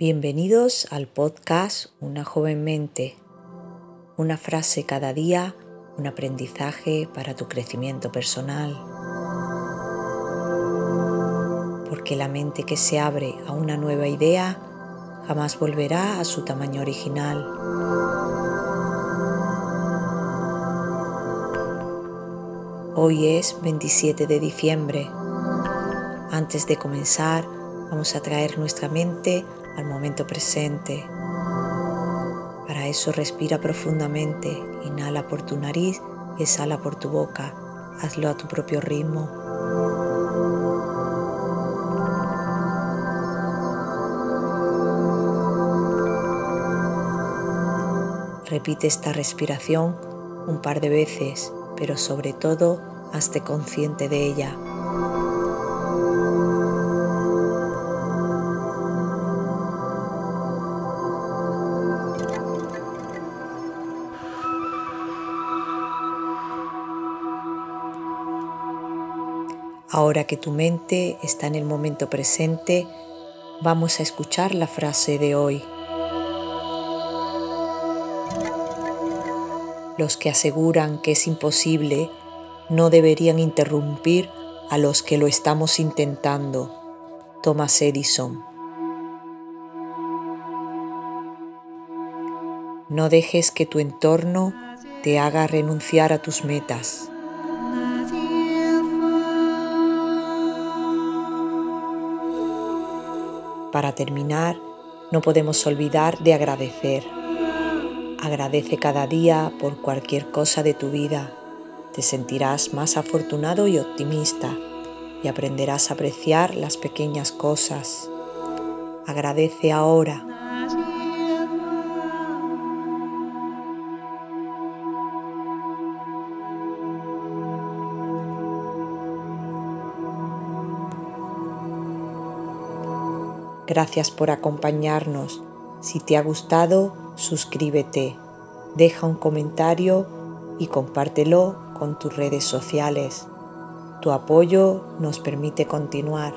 Bienvenidos al podcast Una joven mente. Una frase cada día, un aprendizaje para tu crecimiento personal. Porque la mente que se abre a una nueva idea jamás volverá a su tamaño original. Hoy es 27 de diciembre. Antes de comenzar, vamos a traer nuestra mente al momento presente. Para eso respira profundamente, inhala por tu nariz y exhala por tu boca. Hazlo a tu propio ritmo. Repite esta respiración un par de veces, pero sobre todo hazte consciente de ella. Ahora que tu mente está en el momento presente, vamos a escuchar la frase de hoy. Los que aseguran que es imposible no deberían interrumpir a los que lo estamos intentando. Thomas Edison. No dejes que tu entorno te haga renunciar a tus metas. Para terminar, no podemos olvidar de agradecer. Agradece cada día por cualquier cosa de tu vida. Te sentirás más afortunado y optimista y aprenderás a apreciar las pequeñas cosas. Agradece ahora Gracias por acompañarnos. Si te ha gustado, suscríbete, deja un comentario y compártelo con tus redes sociales. Tu apoyo nos permite continuar.